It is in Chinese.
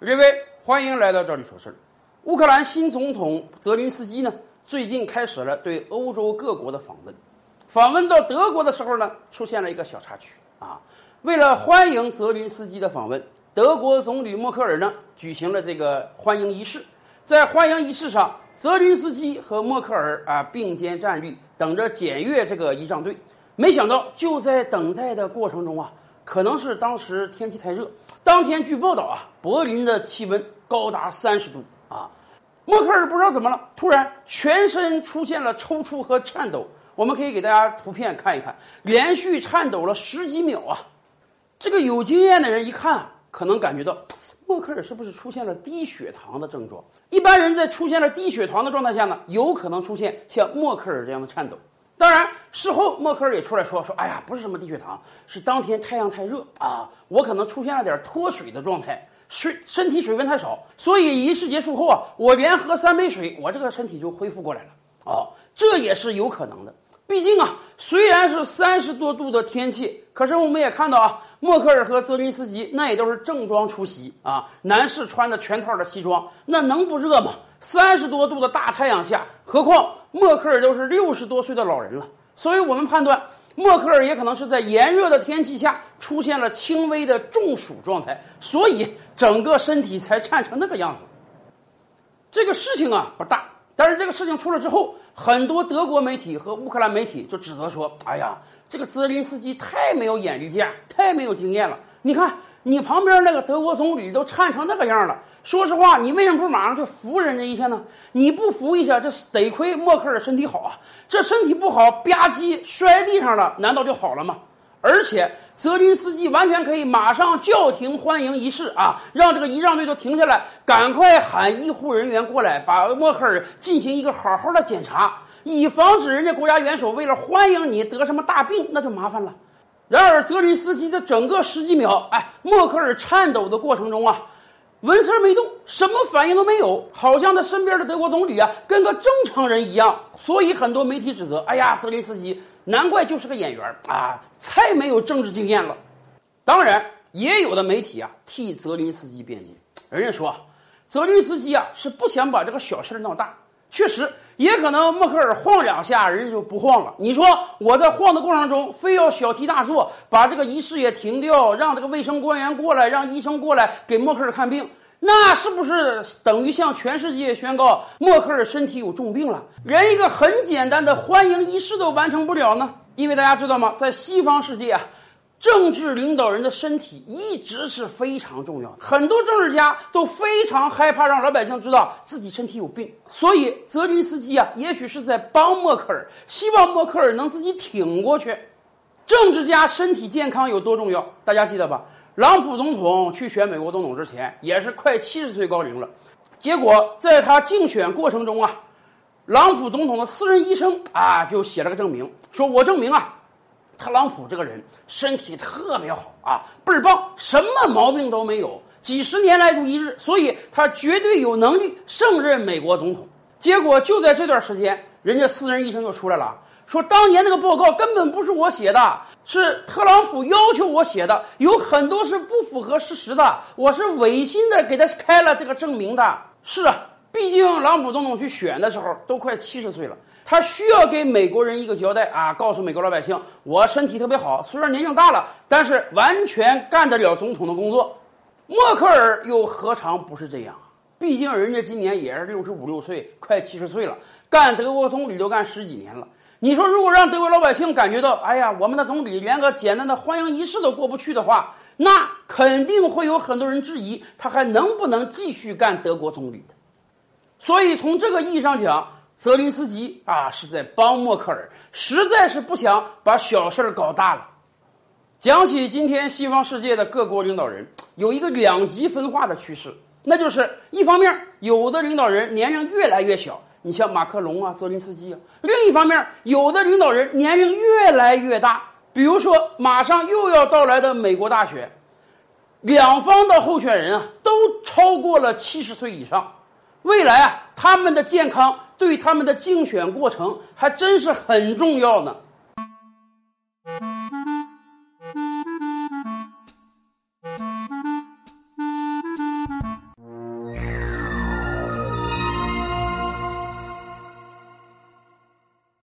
各位，欢迎来到这里说事儿。乌克兰新总统泽林斯基呢，最近开始了对欧洲各国的访问。访问到德国的时候呢，出现了一个小插曲啊。为了欢迎泽林斯基的访问，德国总理默克尔呢举行了这个欢迎仪式。在欢迎仪式上，泽林斯基和默克尔啊并肩站立，等着检阅这个仪仗队。没想到，就在等待的过程中啊，可能是当时天气太热。当天据报道啊，柏林的气温高达三十度啊。默克尔不知道怎么了，突然全身出现了抽搐和颤抖。我们可以给大家图片看一看，连续颤抖了十几秒啊。这个有经验的人一看，可能感觉到默克尔是不是出现了低血糖的症状？一般人在出现了低血糖的状态下呢，有可能出现像默克尔这样的颤抖。当然，事后默克尔也出来说说，哎呀，不是什么低血糖，是当天太阳太热啊，我可能出现了点脱水的状态，水身体水分太少，所以仪式结束后啊，我连喝三杯水，我这个身体就恢复过来了。哦，这也是有可能的。毕竟啊，虽然是三十多度的天气，可是我们也看到啊，默克尔和泽林斯基那也都是正装出席啊，男士穿的全套的西装，那能不热吗？三十多度的大太阳下，何况默克尔都是六十多岁的老人了，所以我们判断默克尔也可能是在炎热的天气下出现了轻微的中暑状态，所以整个身体才颤成那个样子。这个事情啊不大。但是这个事情出了之后，很多德国媒体和乌克兰媒体就指责说：“哎呀，这个泽林斯基太没有眼力见，太没有经验了。你看，你旁边那个德国总理都颤成那个样了。说实话，你为什么不马上去扶人家一下呢？你不扶一下，这得亏默克尔身体好啊。这身体不好，吧唧摔地上了，难道就好了吗？”而且泽林斯基完全可以马上叫停欢迎仪式啊，让这个仪仗队都停下来，赶快喊医护人员过来，把默克尔进行一个好好的检查，以防止人家国家元首为了欢迎你得什么大病，那就麻烦了。然而泽林斯基在整个十几秒，哎，默克尔颤抖的过程中啊，纹丝没动，什么反应都没有，好像他身边的德国总理啊跟个正常人一样。所以很多媒体指责，哎呀，泽林斯基。难怪就是个演员啊，太没有政治经验了。当然，也有的媒体啊替泽林斯基辩解，人家说，泽林斯基啊是不想把这个小事闹大。确实，也可能默克尔晃两下，人家就不晃了。你说我在晃的过程中，非要小题大做，把这个仪式也停掉，让这个卫生官员过来，让医生过来给默克尔看病。那是不是等于向全世界宣告默克尔身体有重病了？连一个很简单的欢迎仪式都完成不了呢？因为大家知道吗？在西方世界啊，政治领导人的身体一直是非常重要的。很多政治家都非常害怕让老百姓知道自己身体有病。所以泽林斯基啊，也许是在帮默克尔，希望默克尔能自己挺过去。政治家身体健康有多重要？大家记得吧？朗普总统去选美国总统之前，也是快七十岁高龄了。结果在他竞选过程中啊，朗普总统的私人医生啊就写了个证明，说我证明啊，特朗普这个人身体特别好啊，倍儿棒，什么毛病都没有，几十年来如一日，所以他绝对有能力胜任美国总统。结果就在这段时间，人家私人医生就出来了。说当年那个报告根本不是我写的，是特朗普要求我写的，有很多是不符合事实的，我是违心的给他开了这个证明的。是啊，毕竟朗普总统去选的时候都快七十岁了，他需要给美国人一个交代啊，告诉美国老百姓，我身体特别好，虽然年龄大了，但是完全干得了总统的工作。默克尔又何尝不是这样？毕竟人家今年也是六十五六岁，快七十岁了，干德国总理都干十几年了。你说，如果让德国老百姓感觉到，哎呀，我们的总理连个简单的欢迎仪式都过不去的话，那肯定会有很多人质疑他还能不能继续干德国总理的。所以，从这个意义上讲，泽林斯基啊是在帮默克尔，实在是不想把小事儿搞大了。讲起今天西方世界的各国领导人，有一个两极分化的趋势，那就是一方面，有的领导人年龄越来越小。你像马克龙啊、泽林斯基啊。另一方面，有的领导人年龄越来越大，比如说马上又要到来的美国大选，两方的候选人啊都超过了七十岁以上。未来啊，他们的健康对他们的竞选过程还真是很重要呢。